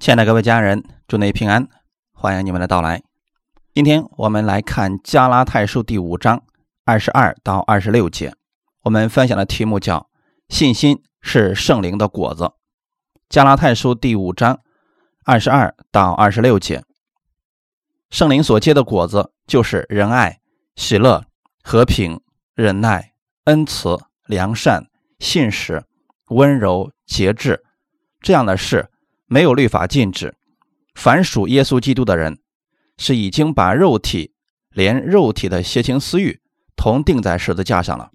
亲爱的各位家人，祝你平安，欢迎你们的到来。今天我们来看加拉太书第五章二十二到二十六节。我们分享的题目叫“信心是圣灵的果子”。加拉太书第五章二十二到二十六节，圣灵所结的果子就是仁爱、喜乐、和平、忍耐、恩慈、良善、信实、温柔、节制。这样的事没有律法禁止。凡属耶稣基督的人，是已经把肉体连肉体的邪情私欲同钉在十字架上了。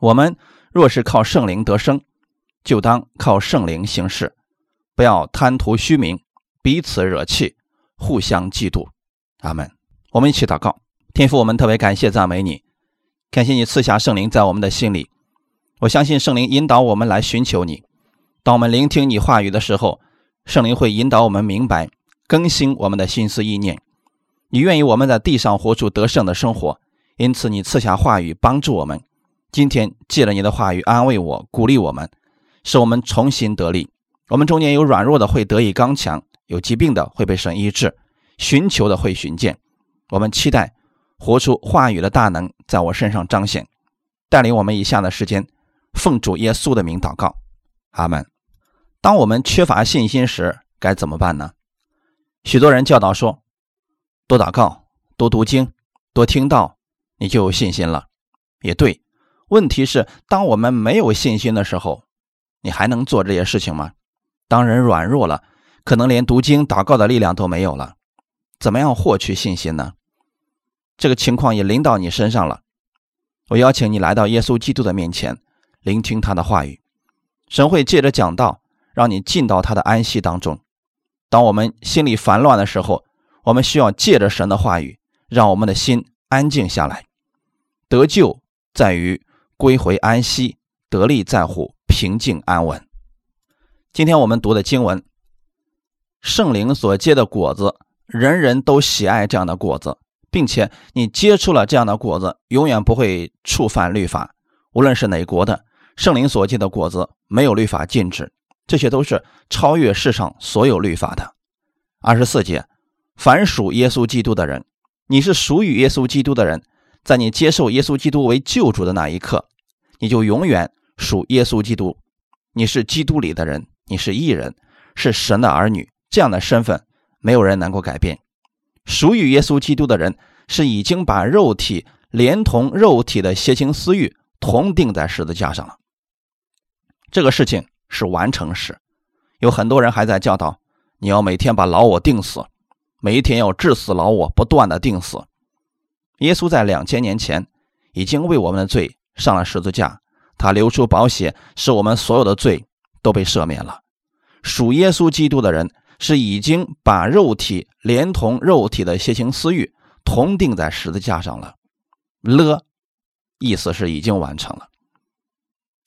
我们若是靠圣灵得生，就当靠圣灵行事，不要贪图虚名，彼此惹气，互相嫉妒。阿门。我们一起祷告，天父，我们特别感谢赞美你，感谢你赐下圣灵在我们的心里。我相信圣灵引导我们来寻求你。当我们聆听你话语的时候，圣灵会引导我们明白、更新我们的心思意念。你愿意我们在地上活出得胜的生活，因此你赐下话语帮助我们。今天借了你的话语安慰我、鼓励我们，使我们重新得力。我们中间有软弱的会得以刚强，有疾病的会被神医治，寻求的会寻见。我们期待活出话语的大能在我身上彰显，带领我们以下的时间，奉主耶稣的名祷告，阿门。当我们缺乏信心时，该怎么办呢？许多人教导说：“多祷告，多读经，多听道，你就有信心了。”也对。问题是，当我们没有信心的时候，你还能做这些事情吗？当人软弱了，可能连读经、祷告的力量都没有了。怎么样获取信心呢？这个情况也临到你身上了。我邀请你来到耶稣基督的面前，聆听他的话语。神会借着讲道。让你进到他的安息当中。当我们心里烦乱的时候，我们需要借着神的话语，让我们的心安静下来。得救在于归回安息，得力在乎平静安稳。今天我们读的经文，圣灵所结的果子，人人都喜爱这样的果子，并且你接触了这样的果子，永远不会触犯律法。无论是哪国的圣灵所结的果子，没有律法禁止。这些都是超越世上所有律法的。二十四节，凡属耶稣基督的人，你是属于耶稣基督的人，在你接受耶稣基督为救主的那一刻，你就永远属耶稣基督。你是基督里的人，你是义人，是神的儿女，这样的身份没有人能够改变。属于耶稣基督的人，是已经把肉体连同肉体的邪情私欲同钉在十字架上了。这个事情。是完成时，有很多人还在教导你要每天把老我定死，每一天要致死老我，不断的定死。耶稣在两千年前已经为我们的罪上了十字架，他流出宝血，使我们所有的罪都被赦免了。属耶稣基督的人是已经把肉体连同肉体的邪情私欲同定在十字架上了，了，意思是已经完成了。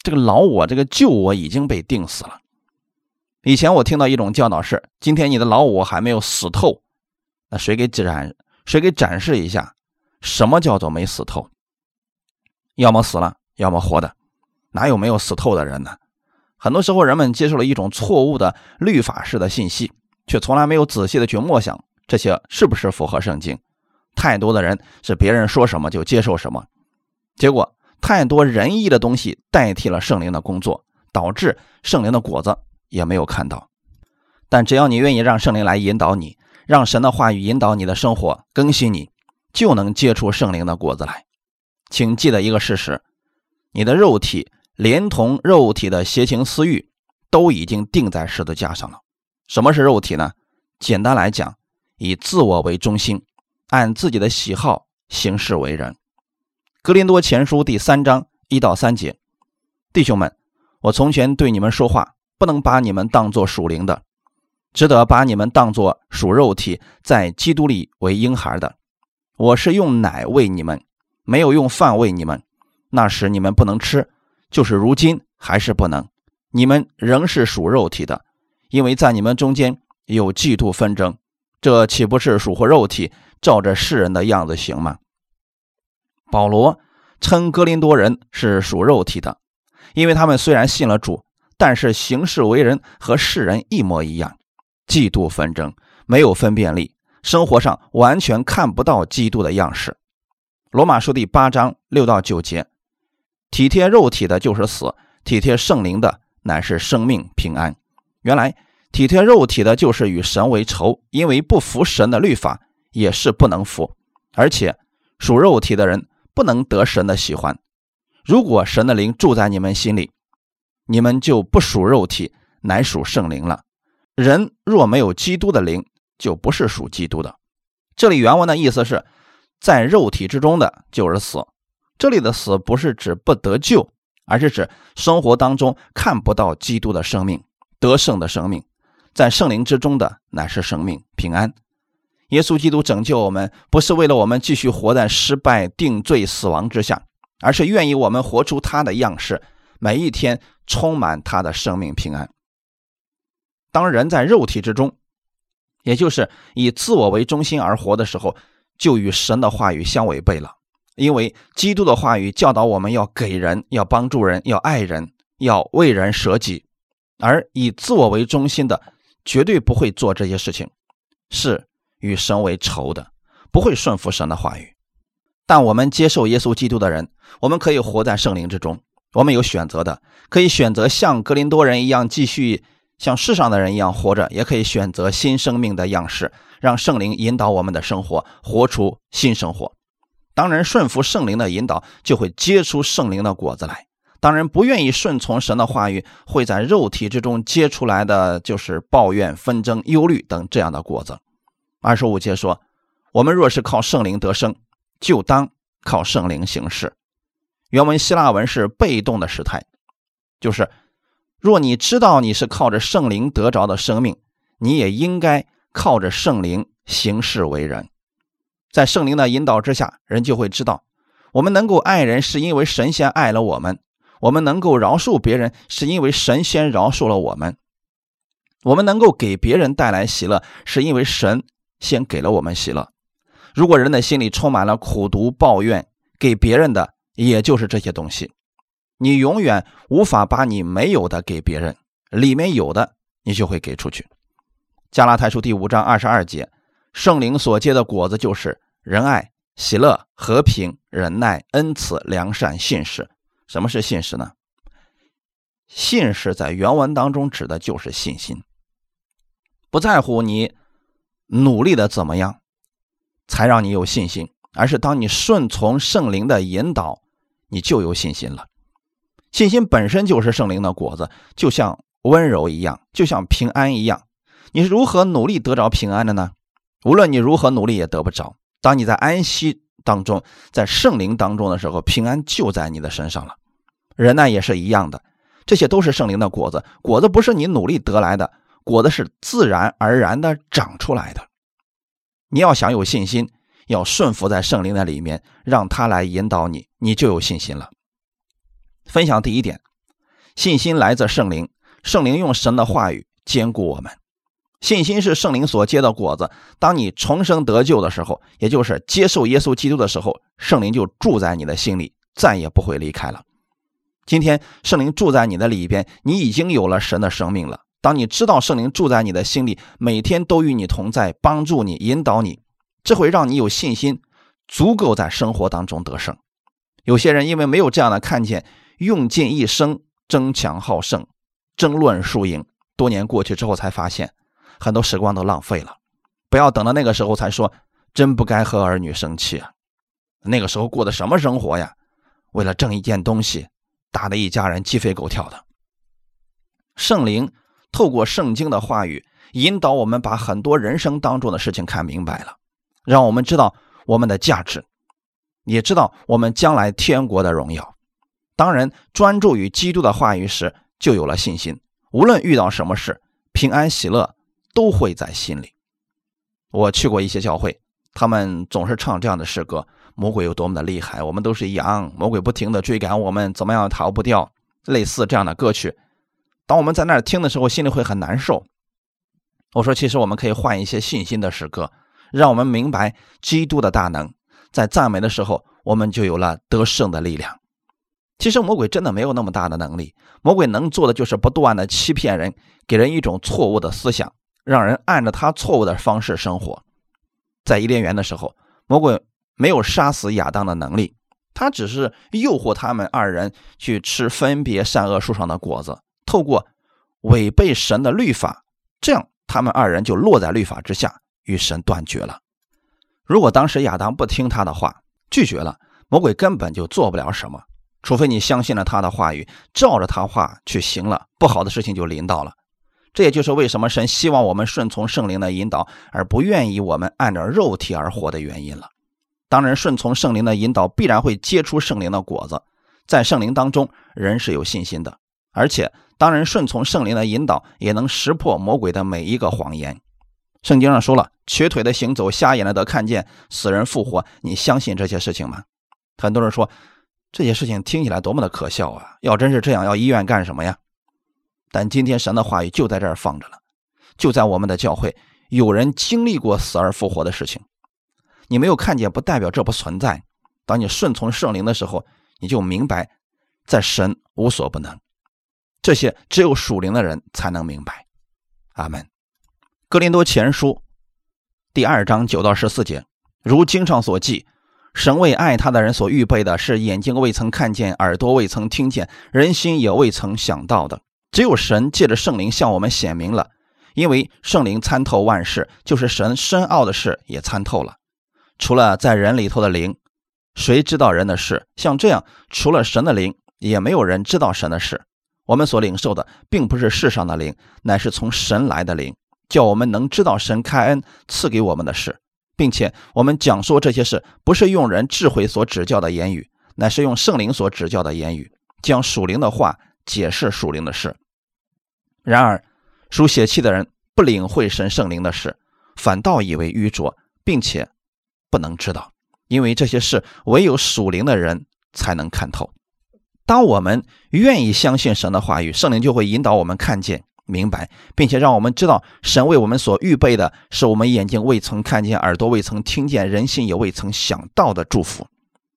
这个老我，这个旧我已经被定死了。以前我听到一种教导是：今天你的老我还没有死透，那谁给展谁给展示一下，什么叫做没死透？要么死了，要么活的，哪有没有死透的人呢？很多时候，人们接受了一种错误的律法式的信息，却从来没有仔细的去默想这些是不是符合圣经。太多的人是别人说什么就接受什么，结果。太多仁义的东西代替了圣灵的工作，导致圣灵的果子也没有看到。但只要你愿意让圣灵来引导你，让神的话语引导你的生活，更新你，就能结出圣灵的果子来。请记得一个事实：你的肉体连同肉体的邪情私欲都已经钉在十字架上了。什么是肉体呢？简单来讲，以自我为中心，按自己的喜好行事为人。格林多前书第三章一到三节，弟兄们，我从前对你们说话，不能把你们当作属灵的，只得把你们当作属肉体，在基督里为婴孩的。我是用奶喂你们，没有用饭喂你们。那时你们不能吃，就是如今还是不能。你们仍是属肉体的，因为在你们中间有嫉妒纷争，这岂不是属乎肉体，照着世人的样子行吗？保罗称哥林多人是属肉体的，因为他们虽然信了主，但是行事为人和世人一模一样，嫉妒纷争，没有分辨力，生活上完全看不到基督的样式。罗马书第八章六到九节：体贴肉体的就是死，体贴圣灵的乃是生命平安。原来体贴肉体的就是与神为仇，因为不服神的律法也是不能服，而且属肉体的人不能得神的喜欢。如果神的灵住在你们心里，你们就不属肉体，乃属圣灵了。人若没有基督的灵，就不是属基督的。这里原文的意思是，在肉体之中的就是死。这里的死不是指不得救，而是指生活当中看不到基督的生命，得胜的生命。在圣灵之中的乃是生命平安。耶稣基督拯救我们，不是为了我们继续活在失败、定罪、死亡之下，而是愿意我们活出他的样式，每一天充满他的生命平安。当人在肉体之中，也就是以自我为中心而活的时候，就与神的话语相违背了。因为基督的话语教导我们要给人、要帮助人、要爱人、要为人舍己，而以自我为中心的绝对不会做这些事情，是与神为仇的，不会顺服神的话语。但我们接受耶稣基督的人，我们可以活在圣灵之中，我们有选择的，可以选择像格林多人一样继续。像世上的人一样活着，也可以选择新生命的样式，让圣灵引导我们的生活，活出新生活。当人顺服圣灵的引导，就会结出圣灵的果子来；当人不愿意顺从神的话语，会在肉体之中结出来的就是抱怨、纷争、忧虑等这样的果子。二十五节说：“我们若是靠圣灵得生，就当靠圣灵行事。”原文希腊文是被动的时态，就是。若你知道你是靠着圣灵得着的生命，你也应该靠着圣灵行事为人。在圣灵的引导之下，人就会知道，我们能够爱人是因为神仙爱了我们；我们能够饶恕别人是因为神仙饶恕了我们；我们能够给别人带来喜乐是因为神先给了我们喜乐。如果人的心里充满了苦毒、抱怨，给别人的也就是这些东西。你永远无法把你没有的给别人，里面有的你就会给出去。加拉太书第五章二十二节，圣灵所结的果子就是仁爱、喜乐、和平、忍耐、恩慈、良善、信实。什么是信实呢？信实在原文当中指的就是信心，不在乎你努力的怎么样，才让你有信心，而是当你顺从圣灵的引导，你就有信心了。信心本身就是圣灵的果子，就像温柔一样，就像平安一样。你是如何努力得着平安的呢？无论你如何努力，也得不着。当你在安息当中，在圣灵当中的时候，平安就在你的身上了。人呢也是一样的，这些都是圣灵的果子。果子不是你努力得来的，果子是自然而然的长出来的。你要想有信心，要顺服在圣灵的里面，让他来引导你，你就有信心了。分享第一点，信心来自圣灵，圣灵用神的话语坚固我们。信心是圣灵所结的果子。当你重生得救的时候，也就是接受耶稣基督的时候，圣灵就住在你的心里，再也不会离开了。今天圣灵住在你的里边，你已经有了神的生命了。当你知道圣灵住在你的心里，每天都与你同在，帮助你、引导你，这会让你有信心，足够在生活当中得胜。有些人因为没有这样的看见。用尽一生争强好胜，争论输赢，多年过去之后才发现，很多时光都浪费了。不要等到那个时候才说，真不该和儿女生气啊！那个时候过的什么生活呀？为了挣一件东西，打得一家人鸡飞狗跳的。圣灵透过圣经的话语，引导我们把很多人生当中的事情看明白了，让我们知道我们的价值，也知道我们将来天国的荣耀。当人专注于基督的话语时，就有了信心。无论遇到什么事，平安喜乐都会在心里。我去过一些教会，他们总是唱这样的诗歌：“魔鬼有多么的厉害，我们都是羊，魔鬼不停的追赶我们，怎么样逃不掉？”类似这样的歌曲。当我们在那儿听的时候，心里会很难受。我说：“其实我们可以换一些信心的诗歌，让我们明白基督的大能。在赞美的时候，我们就有了得胜的力量。”其实魔鬼真的没有那么大的能力，魔鬼能做的就是不断的欺骗人，给人一种错误的思想，让人按着他错误的方式生活。在伊甸园的时候，魔鬼没有杀死亚当的能力，他只是诱惑他们二人去吃分别善恶树上的果子，透过违背神的律法，这样他们二人就落在律法之下，与神断绝了。如果当时亚当不听他的话，拒绝了，魔鬼根本就做不了什么。除非你相信了他的话语，照着他话去行了，不好的事情就临到了。这也就是为什么神希望我们顺从圣灵的引导，而不愿意我们按照肉体而活的原因了。当然顺从圣灵的引导，必然会结出圣灵的果子。在圣灵当中，人是有信心的，而且当然顺从圣灵的引导，也能识破魔鬼的每一个谎言。圣经上说了：“瘸腿的行走，瞎眼的得看见，死人复活。”你相信这些事情吗？很多人说。这些事情听起来多么的可笑啊！要真是这样，要医院干什么呀？但今天神的话语就在这儿放着了，就在我们的教会，有人经历过死而复活的事情。你没有看见，不代表这不存在。当你顺从圣灵的时候，你就明白，在神无所不能。这些只有属灵的人才能明白。阿门。哥林多前书第二章九到十四节，如经上所记。神为爱他的人所预备的是眼睛未曾看见，耳朵未曾听见，人心也未曾想到的。只有神借着圣灵向我们显明了，因为圣灵参透万事，就是神深奥的事也参透了。除了在人里头的灵，谁知道人的事？像这样，除了神的灵，也没有人知道神的事。我们所领受的，并不是世上的灵，乃是从神来的灵，叫我们能知道神开恩赐给我们的事。并且我们讲说这些事，不是用人智慧所指教的言语，乃是用圣灵所指教的言语，将属灵的话解释属灵的事。然而，属血气的人不领会神圣灵的事，反倒以为愚拙，并且不能知道，因为这些事唯有属灵的人才能看透。当我们愿意相信神的话语，圣灵就会引导我们看见。明白，并且让我们知道，神为我们所预备的是我们眼睛未曾看见、耳朵未曾听见、人心也未曾想到的祝福。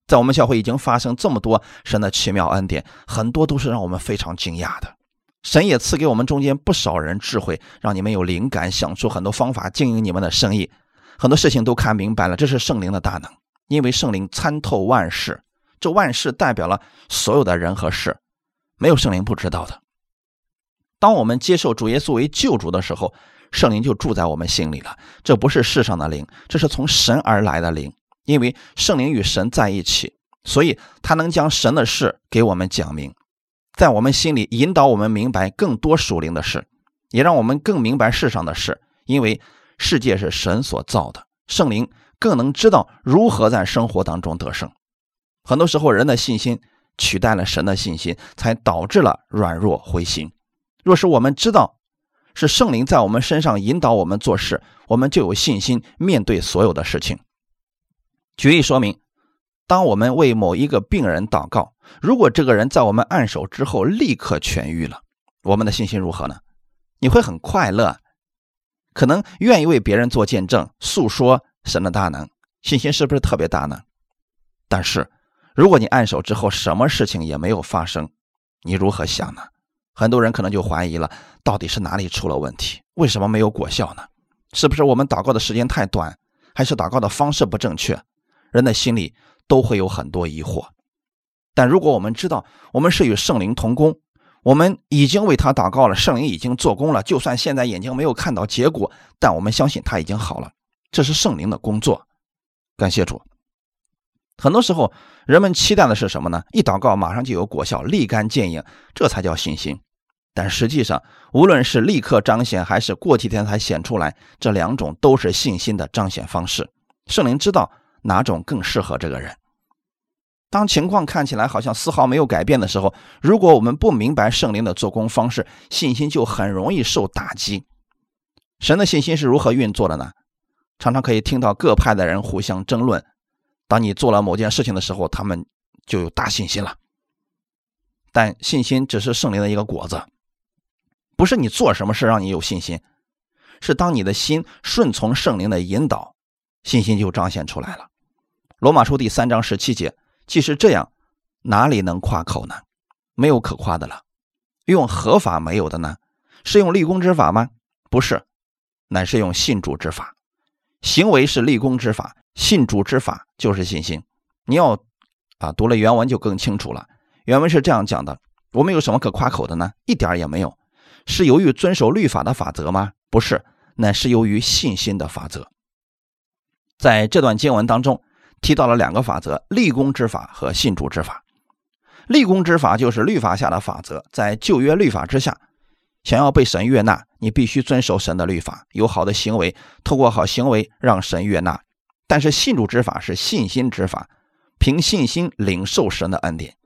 在我们教会已经发生这么多神的奇妙恩典，很多都是让我们非常惊讶的。神也赐给我们中间不少人智慧，让你们有灵感，想出很多方法经营你们的生意，很多事情都看明白了。这是圣灵的大能，因为圣灵参透万事，这万事代表了所有的人和事，没有圣灵不知道的。当我们接受主耶稣为救主的时候，圣灵就住在我们心里了。这不是世上的灵，这是从神而来的灵。因为圣灵与神在一起，所以他能将神的事给我们讲明，在我们心里引导我们明白更多属灵的事，也让我们更明白世上的事。因为世界是神所造的，圣灵更能知道如何在生活当中得胜。很多时候，人的信心取代了神的信心，才导致了软弱灰心。若是我们知道是圣灵在我们身上引导我们做事，我们就有信心面对所有的事情。举例说明，当我们为某一个病人祷告，如果这个人在我们按手之后立刻痊愈了，我们的信心如何呢？你会很快乐，可能愿意为别人做见证，诉说神的大能，信心是不是特别大呢？但是，如果你按手之后什么事情也没有发生，你如何想呢？很多人可能就怀疑了，到底是哪里出了问题？为什么没有果效呢？是不是我们祷告的时间太短，还是祷告的方式不正确？人的心里都会有很多疑惑。但如果我们知道我们是与圣灵同工，我们已经为他祷告了，圣灵已经做工了。就算现在眼睛没有看到结果，但我们相信他已经好了。这是圣灵的工作。感谢主。很多时候，人们期待的是什么呢？一祷告马上就有果效，立竿见影，这才叫信心。但实际上，无论是立刻彰显，还是过几天才显出来，这两种都是信心的彰显方式。圣灵知道哪种更适合这个人。当情况看起来好像丝毫没有改变的时候，如果我们不明白圣灵的做工方式，信心就很容易受打击。神的信心是如何运作的呢？常常可以听到各派的人互相争论。当你做了某件事情的时候，他们就有大信心了。但信心只是圣灵的一个果子，不是你做什么事让你有信心，是当你的心顺从圣灵的引导，信心就彰显出来了。罗马书第三章十七节，即使这样，哪里能夸口呢？没有可夸的了。用合法没有的呢？是用立功之法吗？不是，乃是用信主之法，行为是立功之法，信主之法就是信心。你要啊，读了原文就更清楚了。原文是这样讲的：我们有什么可夸口的呢？一点也没有。是由于遵守律法的法则吗？不是，乃是由于信心的法则。在这段经文当中提到了两个法则：立功之法和信主之法。立功之法就是律法下的法则，在旧约律法之下，想要被神悦纳，你必须遵守神的律法，有好的行为，透过好行为让神悦纳。但是信主之法是信心之法，凭信心领受神的恩典。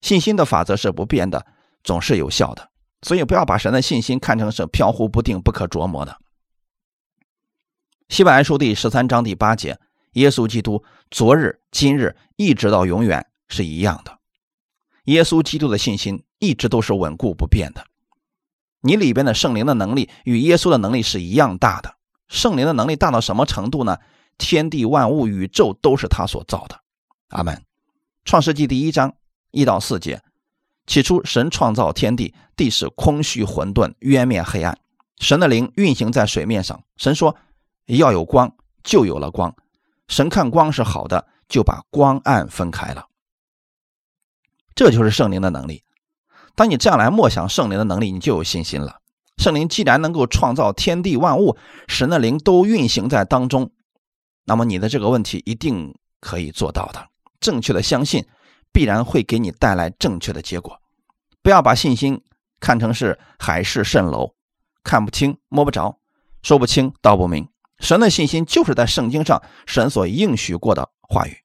信心的法则是不变的，总是有效的。所以不要把神的信心看成是飘忽不定、不可琢磨的。希伯来书第十三章第八节：耶稣基督昨日、今日一直到永远是一样的。耶稣基督的信心一直都是稳固不变的。你里边的圣灵的能力与耶稣的能力是一样大的。圣灵的能力大到什么程度呢？天地万物、宇宙都是他所造的。阿门。创世纪第一章一到四节。起初，神创造天地，地是空虚混沌，渊面黑暗。神的灵运行在水面上。神说：“要有光，就有了光。”神看光是好的，就把光暗分开了。这就是圣灵的能力。当你这样来默想圣灵的能力，你就有信心了。圣灵既然能够创造天地万物，神的灵都运行在当中，那么你的这个问题一定可以做到的。正确的相信。必然会给你带来正确的结果。不要把信心看成是海市蜃楼，看不清、摸不着、说不清、道不明。神的信心就是在圣经上神所应许过的话语，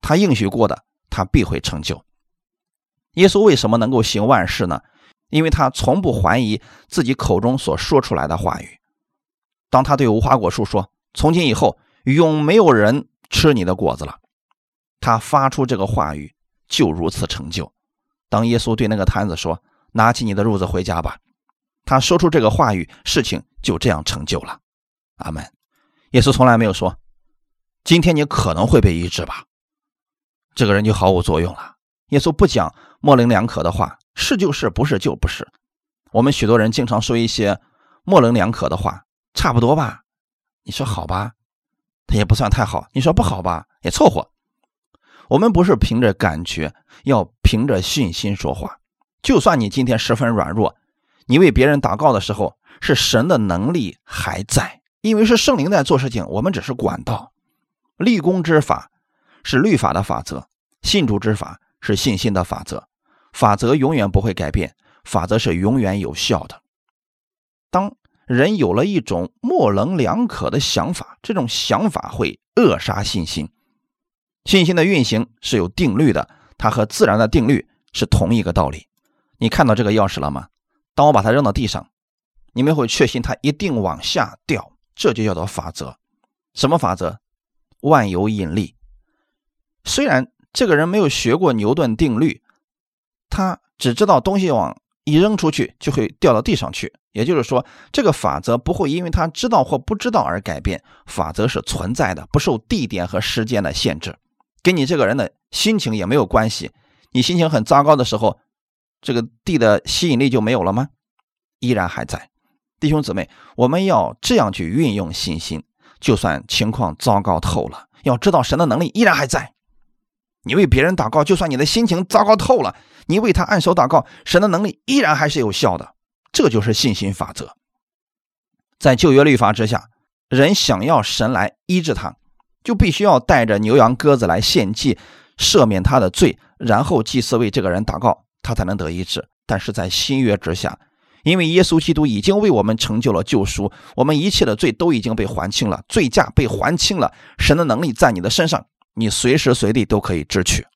他应许过的，他必会成就。耶稣为什么能够行万事呢？因为他从不怀疑自己口中所说出来的话语。当他对无花果树说：“从今以后，永没有人吃你的果子了。”他发出这个话语，就如此成就。当耶稣对那个摊子说：“拿起你的褥子回家吧。”他说出这个话语，事情就这样成就了。阿门。耶稣从来没有说：“今天你可能会被医治吧。”这个人就毫无作用了。耶稣不讲模棱两可的话，是就是，不是就不是。我们许多人经常说一些模棱两可的话，差不多吧？你说好吧，他也不算太好；你说不好吧，也凑合。我们不是凭着感觉，要凭着信心说话。就算你今天十分软弱，你为别人祷告的时候，是神的能力还在，因为是圣灵在做事情，我们只是管道。立功之法是律法的法则，信主之法是信心的法则。法则永远不会改变，法则是永远有效的。当人有了一种模棱两可的想法，这种想法会扼杀信心。信心的运行是有定律的，它和自然的定律是同一个道理。你看到这个钥匙了吗？当我把它扔到地上，你们会确信它一定往下掉，这就叫做法则。什么法则？万有引力。虽然这个人没有学过牛顿定律，他只知道东西往一扔出去就会掉到地上去。也就是说，这个法则不会因为他知道或不知道而改变。法则是存在的，不受地点和时间的限制。跟你这个人的心情也没有关系。你心情很糟糕的时候，这个地的吸引力就没有了吗？依然还在。弟兄姊妹，我们要这样去运用信心，就算情况糟糕透了，要知道神的能力依然还在。你为别人祷告，就算你的心情糟糕透了，你为他按手祷告，神的能力依然还是有效的。这就是信心法则。在旧约律法之下，人想要神来医治他。就必须要带着牛羊鸽子来献祭，赦免他的罪，然后祭司为这个人祷告，他才能得医治。但是在新约之下，因为耶稣基督已经为我们成就了救赎，我们一切的罪都已经被还清了，罪价被还清了。神的能力在你的身上，你随时随地都可以支取。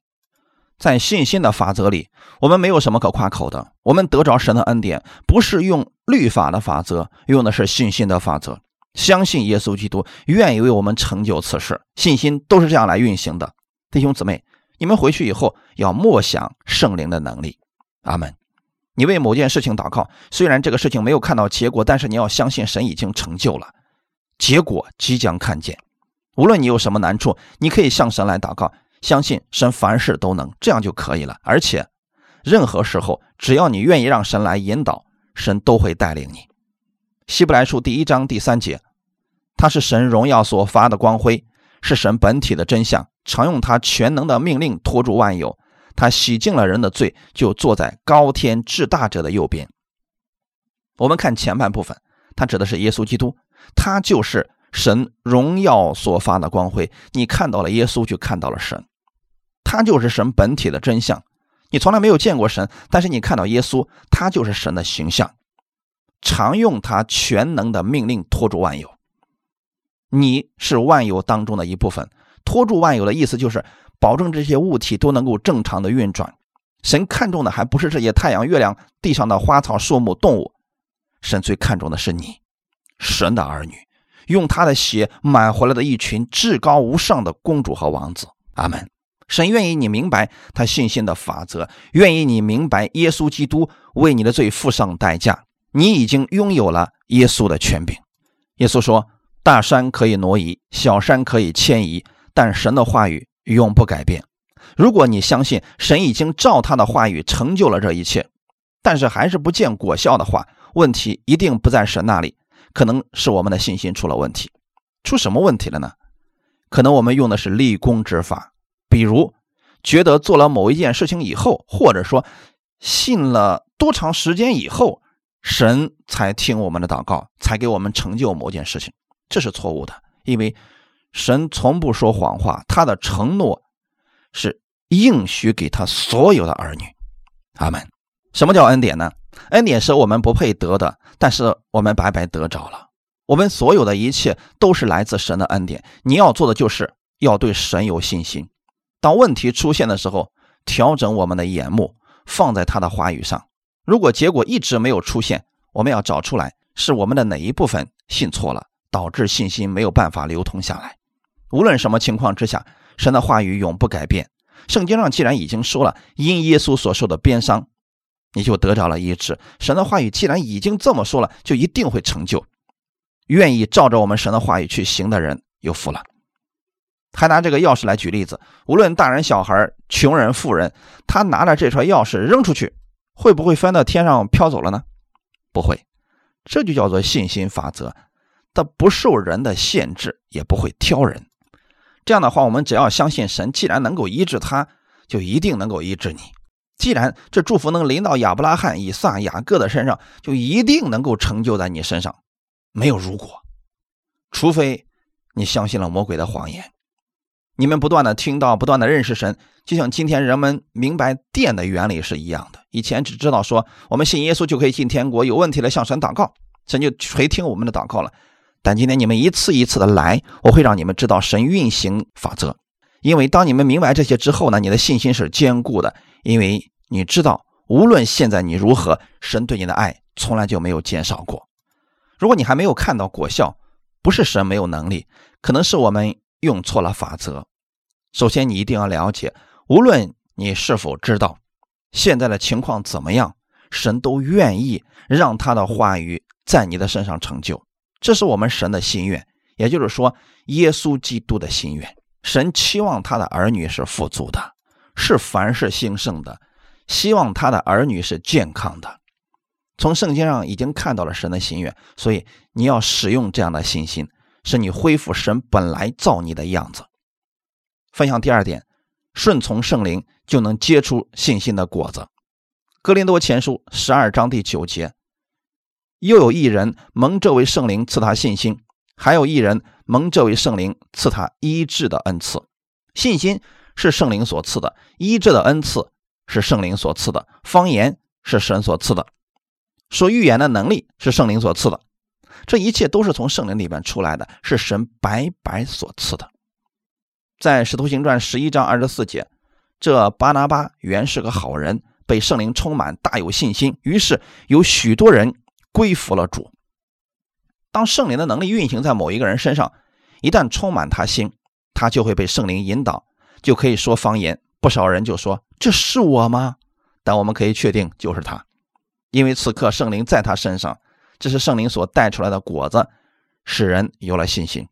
在信心的法则里，我们没有什么可夸口的。我们得着神的恩典，不是用律法的法则，用的是信心的法则。相信耶稣基督愿意为我们成就此事，信心都是这样来运行的。弟兄姊妹，你们回去以后要默想圣灵的能力。阿门。你为某件事情祷告，虽然这个事情没有看到结果，但是你要相信神已经成就了，结果即将看见。无论你有什么难处，你可以向神来祷告，相信神凡事都能，这样就可以了。而且，任何时候只要你愿意让神来引导，神都会带领你。希伯来书第一章第三节，他是神荣耀所发的光辉，是神本体的真相，常用他全能的命令托住万有。他洗净了人的罪，就坐在高天至大者的右边。我们看前半部分，它指的是耶稣基督，他就是神荣耀所发的光辉。你看到了耶稣，就看到了神，他就是神本体的真相。你从来没有见过神，但是你看到耶稣，他就是神的形象，常用他全能的命令托住万有。你是万有当中的一部分，托住万有的意思就是保证这些物体都能够正常的运转。神看重的还不是这些太阳、月亮、地上的花草树木、动物，神最看重的是你，神的儿女，用他的血买回来的一群至高无上的公主和王子。阿门。神愿意你明白他信心的法则，愿意你明白耶稣基督为你的罪付上代价，你已经拥有了耶稣的权柄。耶稣说：“大山可以挪移，小山可以迁移，但神的话语永不改变。”如果你相信神已经照他的话语成就了这一切，但是还是不见果效的话，问题一定不在神那里，可能是我们的信心出了问题。出什么问题了呢？可能我们用的是立功之法。比如，觉得做了某一件事情以后，或者说信了多长时间以后，神才听我们的祷告，才给我们成就某件事情，这是错误的。因为神从不说谎话，他的承诺是应许给他所有的儿女。阿门。什么叫恩典呢？恩典是我们不配得的，但是我们白白得着了。我们所有的一切都是来自神的恩典。你要做的就是要对神有信心。当问题出现的时候，调整我们的眼目，放在他的话语上。如果结果一直没有出现，我们要找出来是我们的哪一部分信错了，导致信心没有办法流通下来。无论什么情况之下，神的话语永不改变。圣经上既然已经说了，因耶稣所受的鞭伤，你就得着了医治。神的话语既然已经这么说了，就一定会成就。愿意照着我们神的话语去行的人，有福了。还拿这个钥匙来举例子，无论大人小孩、穷人富人，他拿着这串钥匙扔出去，会不会翻到天上飘走了呢？不会，这就叫做信心法则，它不受人的限制，也不会挑人。这样的话，我们只要相信神，既然能够医治他，就一定能够医治你；既然这祝福能临到亚伯拉罕、以撒、雅各的身上，就一定能够成就在你身上。没有如果，除非你相信了魔鬼的谎言。你们不断的听到，不断的认识神，就像今天人们明白电的原理是一样的。以前只知道说我们信耶稣就可以进天国，有问题了向神祷告，神就垂听我们的祷告了。但今天你们一次一次的来，我会让你们知道神运行法则。因为当你们明白这些之后呢，你的信心是坚固的，因为你知道无论现在你如何，神对你的爱从来就没有减少过。如果你还没有看到果效，不是神没有能力，可能是我们。用错了法则。首先，你一定要了解，无论你是否知道现在的情况怎么样，神都愿意让他的话语在你的身上成就。这是我们神的心愿，也就是说，耶稣基督的心愿。神期望他的儿女是富足的，是凡事兴盛的，希望他的儿女是健康的。从圣经上已经看到了神的心愿，所以你要使用这样的信心。使你恢复神本来造你的样子。分享第二点，顺从圣灵就能结出信心的果子。格林多前书十二章第九节，又有一人蒙这位圣灵赐他信心，还有一人蒙这位圣灵赐他医治的恩赐。信心是圣灵所赐的，医治的恩赐是圣灵所赐的，方言是神所赐的，说预言的能力是圣灵所赐的。这一切都是从圣灵里面出来的，是神白白所赐的。在《使徒行传》十一章二十四节，这巴拿巴原是个好人，被圣灵充满，大有信心，于是有许多人归服了主。当圣灵的能力运行在某一个人身上，一旦充满他心，他就会被圣灵引导，就可以说方言。不少人就说：“这是我吗？”但我们可以确定，就是他，因为此刻圣灵在他身上。这是圣灵所带出来的果子，使人有了信心。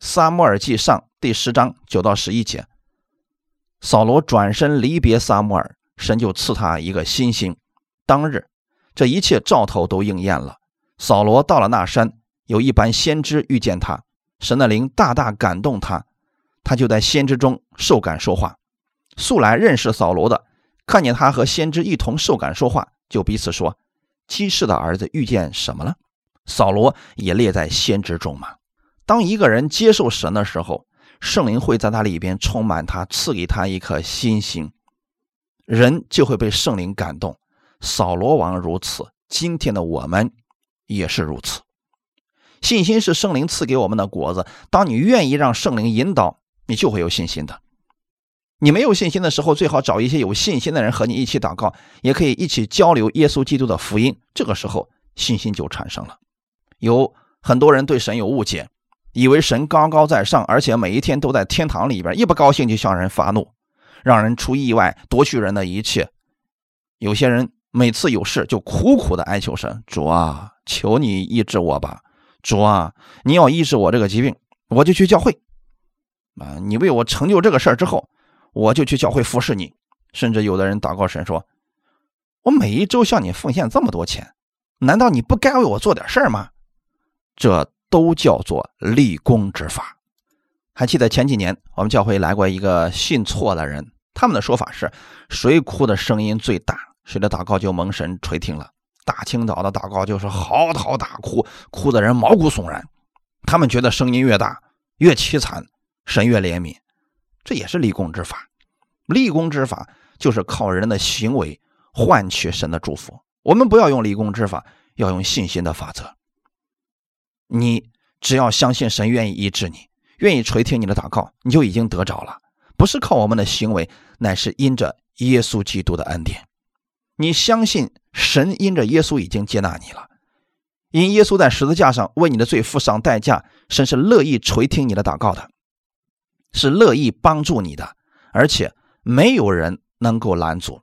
撒母耳记上第十章九到十一节，扫罗转身离别撒母耳，神就赐他一个新心。当日，这一切兆头都应验了。扫罗到了那山，有一班先知遇见他，神的灵大大感动他，他就在先知中受感说话。素来认识扫罗的，看见他和先知一同受感说话，就彼此说：“基士的儿子遇见什么了？”扫罗也列在先知中嘛。当一个人接受神的时候，圣灵会在他里边充满他，赐给他一颗新心，人就会被圣灵感动。扫罗王如此，今天的我们也是如此。信心是圣灵赐给我们的果子。当你愿意让圣灵引导，你就会有信心的。你没有信心的时候，最好找一些有信心的人和你一起祷告，也可以一起交流耶稣基督的福音。这个时候，信心就产生了。有很多人对神有误解，以为神高高在上，而且每一天都在天堂里边，一不高兴就向人发怒，让人出意外，夺取人的一切。有些人。每次有事就苦苦的哀求神，主啊，求你医治我吧，主啊，你要医治我这个疾病，我就去教会，啊，你为我成就这个事儿之后，我就去教会服侍你。甚至有的人祷告神说，我每一周向你奉献这么多钱，难道你不该为我做点事儿吗？这都叫做立功之法。还记得前几年我们教会来过一个信错的人，他们的说法是，谁哭的声音最大？谁的祷告就蒙神垂听了？大清早的祷告就是嚎啕大哭，哭的人毛骨悚然。他们觉得声音越大越凄惨，神越怜悯。这也是立功之法。立功之法就是靠人的行为换取神的祝福。我们不要用立功之法，要用信心的法则。你只要相信神愿意医治你，愿意垂听你的祷告，你就已经得着了。不是靠我们的行为，乃是因着耶稣基督的恩典。你相信神因着耶稣已经接纳你了，因耶稣在十字架上为你的罪付上代价，神是乐意垂听你的祷告的，是乐意帮助你的，而且没有人能够拦阻。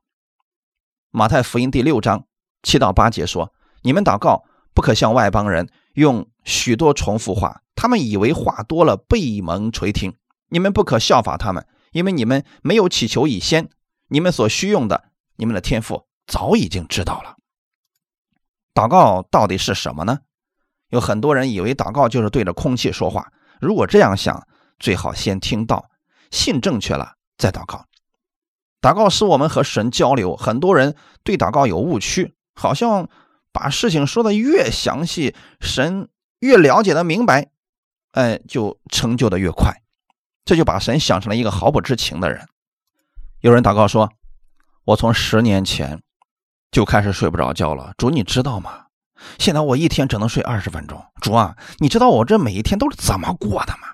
马太福音第六章七到八节说：“你们祷告不可像外邦人用许多重复话，他们以为话多了被蒙垂听。你们不可效法他们，因为你们没有祈求以先，你们所需用的，你们的天赋。”早已经知道了，祷告到底是什么呢？有很多人以为祷告就是对着空气说话。如果这样想，最好先听到，信正确了再祷告。祷告是我们和神交流。很多人对祷告有误区，好像把事情说的越详细，神越了解的明白，哎，就成就的越快。这就把神想成了一个毫不知情的人。有人祷告说：“我从十年前。”就开始睡不着觉了。主，你知道吗？现在我一天只能睡二十分钟。主啊，你知道我这每一天都是怎么过的吗？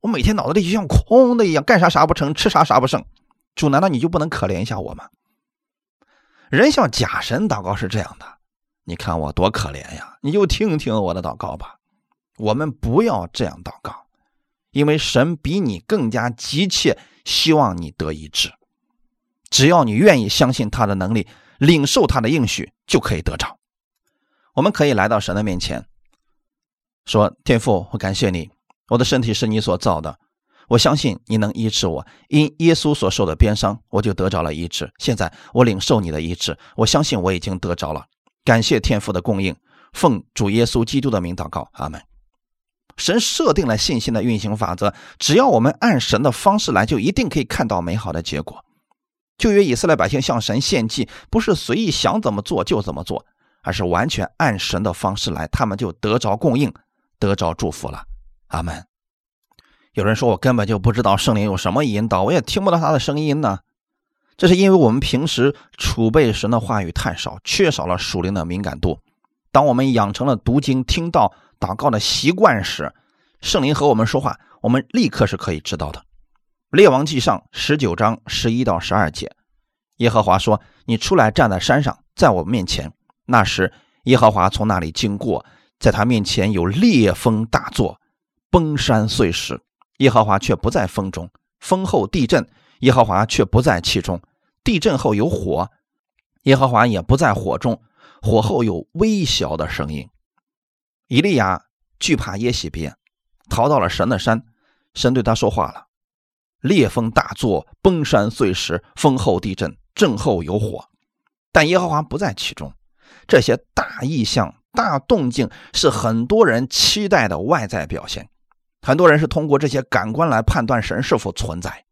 我每天脑子里就像空的一样，干啥啥不成，吃啥啥不剩。主，难道你就不能可怜一下我吗？人像假神祷告是这样的，你看我多可怜呀！你就听听我的祷告吧。我们不要这样祷告，因为神比你更加急切希望你得医治。只要你愿意相信他的能力。领受他的应许就可以得着。我们可以来到神的面前，说：“天父，我感谢你，我的身体是你所造的，我相信你能医治我。因耶稣所受的鞭伤，我就得着了医治。现在我领受你的医治，我相信我已经得着了。感谢天父的供应，奉主耶稣基督的名祷告，阿门。”神设定了信心的运行法则，只要我们按神的方式来，就一定可以看到美好的结果。旧约以色列百姓向神献祭，不是随意想怎么做就怎么做，而是完全按神的方式来，他们就得着供应，得着祝福了。阿门。有人说我根本就不知道圣灵有什么引导，我也听不到他的声音呢。这是因为我们平时储备神的话语太少，缺少了属灵的敏感度。当我们养成了读经、听到祷告的习惯时，圣灵和我们说话，我们立刻是可以知道的。列王记上十九章十一到十二节，耶和华说：“你出来站在山上，在我面前。那时，耶和华从那里经过，在他面前有烈风大作，崩山碎石。耶和华却不在风中。风后地震，耶和华却不在其中。地震后有火，耶和华也不在火中。火后有微小的声音。以利亚惧怕耶喜别，逃到了神的山。神对他说话了。”烈风大作，崩山碎石，风后地震，震后有火，但耶和华不在其中。这些大异象、大动静是很多人期待的外在表现。很多人是通过这些感官来判断神是否存在。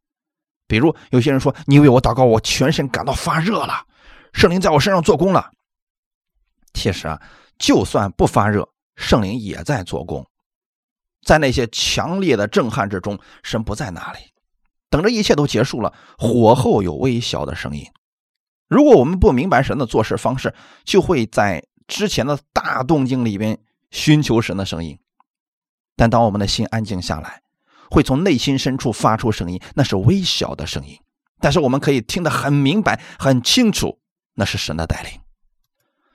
比如有些人说：“你为我祷告，我全身感到发热了，圣灵在我身上做工了。”其实啊，就算不发热，圣灵也在做工。在那些强烈的震撼之中，神不在那里，等着一切都结束了，火后有微小的声音。如果我们不明白神的做事方式，就会在之前的大动静里边寻求神的声音。但当我们的心安静下来，会从内心深处发出声音，那是微小的声音，但是我们可以听得很明白、很清楚，那是神的带领。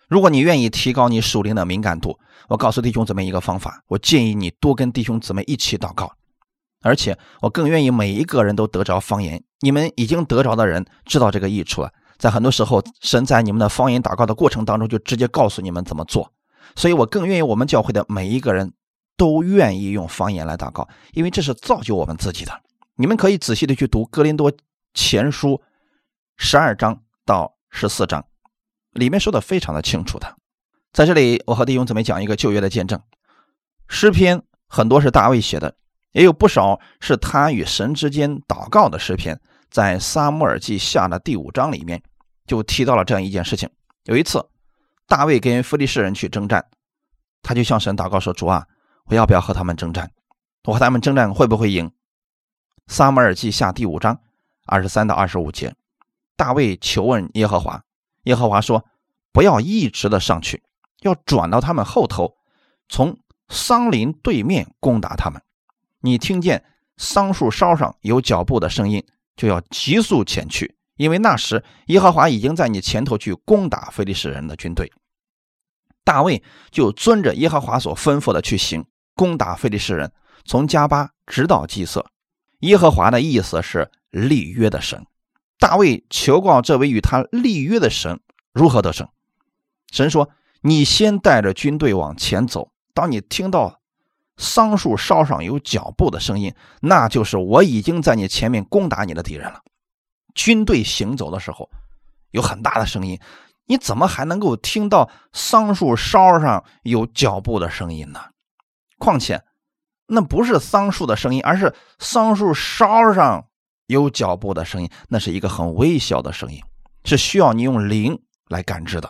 如果你愿意提高你属灵的敏感度，我告诉弟兄姊妹一个方法，我建议你多跟弟兄姊妹一起祷告，而且我更愿意每一个人都得着方言。你们已经得着的人知道这个益处了，在很多时候，神在你们的方言祷告的过程当中就直接告诉你们怎么做，所以我更愿意我们教会的每一个人。都愿意用方言来祷告，因为这是造就我们自己的。你们可以仔细的去读《哥林多前书》十二章到十四章，里面说的非常的清楚的。在这里，我和弟兄姊妹讲一个旧约的见证。诗篇很多是大卫写的，也有不少是他与神之间祷告的诗篇。在撒母耳记下的第五章里面，就提到了这样一件事情：有一次，大卫跟非利士人去征战，他就向神祷告说：“主啊。”我要不要和他们征战？我和他们征战会不会赢？撒母耳记下第五章二十三到二十五节，大卫求问耶和华，耶和华说：“不要一直的上去，要转到他们后头，从桑林对面攻打他们。你听见桑树梢上有脚步的声音，就要急速前去，因为那时耶和华已经在你前头去攻打非利士人的军队。”大卫就遵着耶和华所吩咐的去行，攻打非利士人，从加巴直到基色。耶和华的意思是立约的神。大卫求告这位与他立约的神如何得胜。神说：“你先带着军队往前走，当你听到桑树梢上有脚步的声音，那就是我已经在你前面攻打你的敌人了。”军队行走的时候，有很大的声音。你怎么还能够听到桑树梢上有脚步的声音呢？况且，那不是桑树的声音，而是桑树梢上有脚步的声音。那是一个很微小的声音，是需要你用灵来感知的。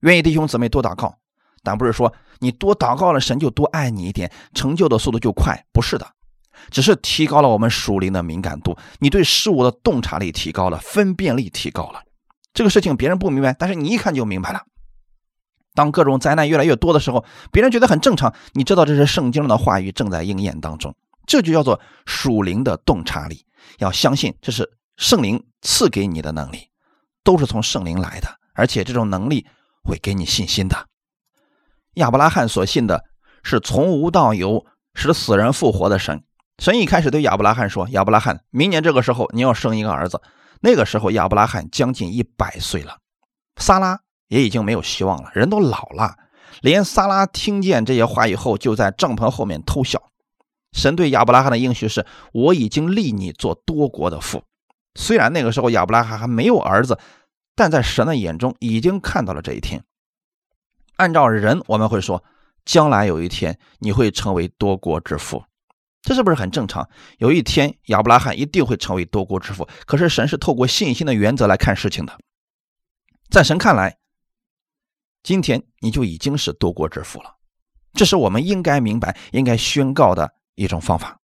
愿意弟兄姊妹多祷告，但不是说你多祷告了，神就多爱你一点，成就的速度就快。不是的，只是提高了我们属灵的敏感度，你对事物的洞察力提高了，分辨力提高了。这个事情别人不明白，但是你一看就明白了。当各种灾难越来越多的时候，别人觉得很正常。你知道这是圣经的话语正在应验当中，这就叫做属灵的洞察力。要相信这是圣灵赐给你的能力，都是从圣灵来的，而且这种能力会给你信心的。亚伯拉罕所信的是从无到有、使死人复活的神。神一开始对亚伯拉罕说：“亚伯拉罕，明年这个时候你要生一个儿子。”那个时候，亚伯拉罕将近一百岁了，撒拉也已经没有希望了，人都老了。连撒拉听见这些话以后，就在帐篷后面偷笑。神对亚伯拉罕的应许是：“我已经立你做多国的父。”虽然那个时候亚伯拉罕还没有儿子，但在神的眼中已经看到了这一天。按照人，我们会说，将来有一天你会成为多国之父。这是不是很正常？有一天，亚伯拉罕一定会成为多国之父。可是神是透过信心的原则来看事情的，在神看来，今天你就已经是多国之父了。这是我们应该明白、应该宣告的一种方法。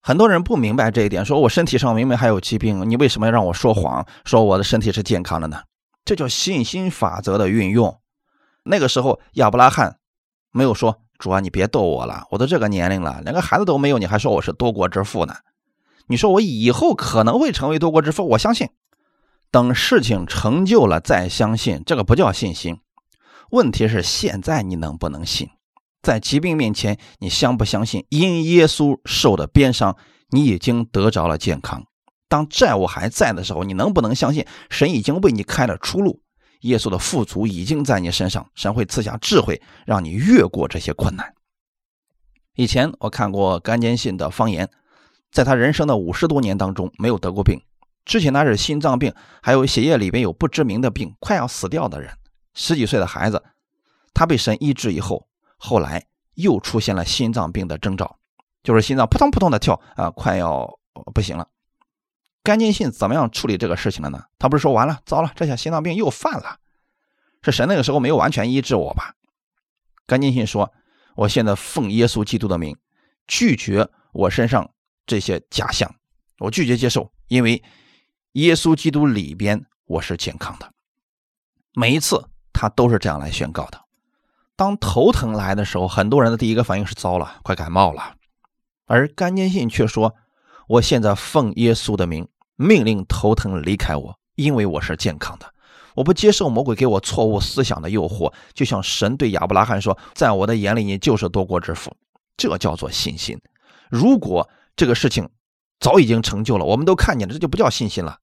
很多人不明白这一点，说我身体上明明还有疾病，你为什么要让我说谎，说我的身体是健康的呢？这叫信心法则的运用。那个时候，亚伯拉罕没有说。主啊，你别逗我了，我都这个年龄了，连个孩子都没有，你还说我是多国之父呢？你说我以后可能会成为多国之父，我相信。等事情成就了再相信，这个不叫信心。问题是现在你能不能信？在疾病面前，你相不相信？因耶稣受的鞭伤，你已经得着了健康。当债务还在的时候，你能不能相信神已经为你开了出路？耶稣的富足已经在你身上，神会赐下智慧，让你越过这些困难。以前我看过甘坚信的方言，在他人生的五十多年当中没有得过病，之前他是心脏病，还有血液里边有不知名的病，快要死掉的人，十几岁的孩子，他被神医治以后，后来又出现了心脏病的征兆，就是心脏扑通扑通的跳啊，快要不行了。甘金信怎么样处理这个事情的呢？他不是说完了，糟了，这下心脏病又犯了，是神那个时候没有完全医治我吧？甘金信说：“我现在奉耶稣基督的名，拒绝我身上这些假象，我拒绝接受，因为耶稣基督里边我是健康的。”每一次他都是这样来宣告的。当头疼来的时候，很多人的第一个反应是：“糟了，快感冒了。”而甘坚信却说：“我现在奉耶稣的名。”命令头疼离开我，因为我是健康的。我不接受魔鬼给我错误思想的诱惑，就像神对亚伯拉罕说：“在我的眼里，你就是多国之父。”这叫做信心。如果这个事情早已经成就了，我们都看见了，这就不叫信心了。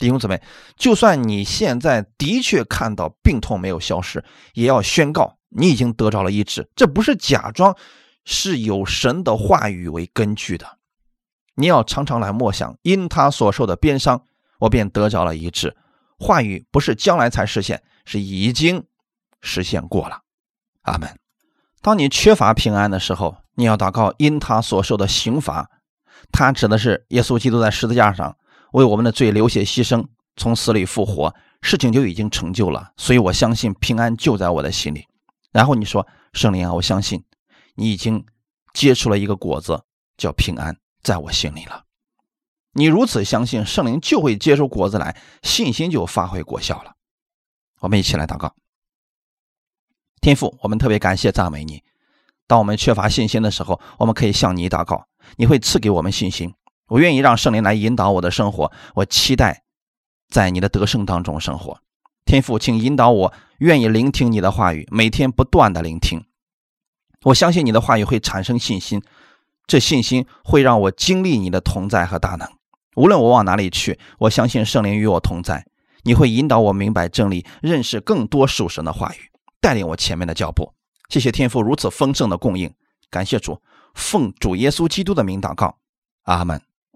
弟兄姊妹，就算你现在的确看到病痛没有消失，也要宣告你已经得着了医治。这不是假装，是有神的话语为根据的。你要常常来默想，因他所受的鞭伤，我便得着了医治。话语不是将来才实现，是已经实现过了。阿门。当你缺乏平安的时候，你要祷告，因他所受的刑罚，他指的是耶稣基督在十字架上为我们的罪流血牺牲，从死里复活，事情就已经成就了。所以我相信平安就在我的心里。然后你说，圣灵啊，我相信你已经结出了一个果子，叫平安。在我心里了，你如此相信圣灵就会结出果子来，信心就发挥果效了。我们一起来祷告，天父，我们特别感谢赞美你。当我们缺乏信心的时候，我们可以向你祷告，你会赐给我们信心。我愿意让圣灵来引导我的生活，我期待在你的得胜当中生活。天父，请引导我，愿意聆听你的话语，每天不断的聆听。我相信你的话语会产生信心。这信心会让我经历你的同在和大能，无论我往哪里去，我相信圣灵与我同在。你会引导我明白真理，认识更多属神的话语，带领我前面的脚步。谢谢天父如此丰盛的供应，感谢主，奉主耶稣基督的名祷告，阿门。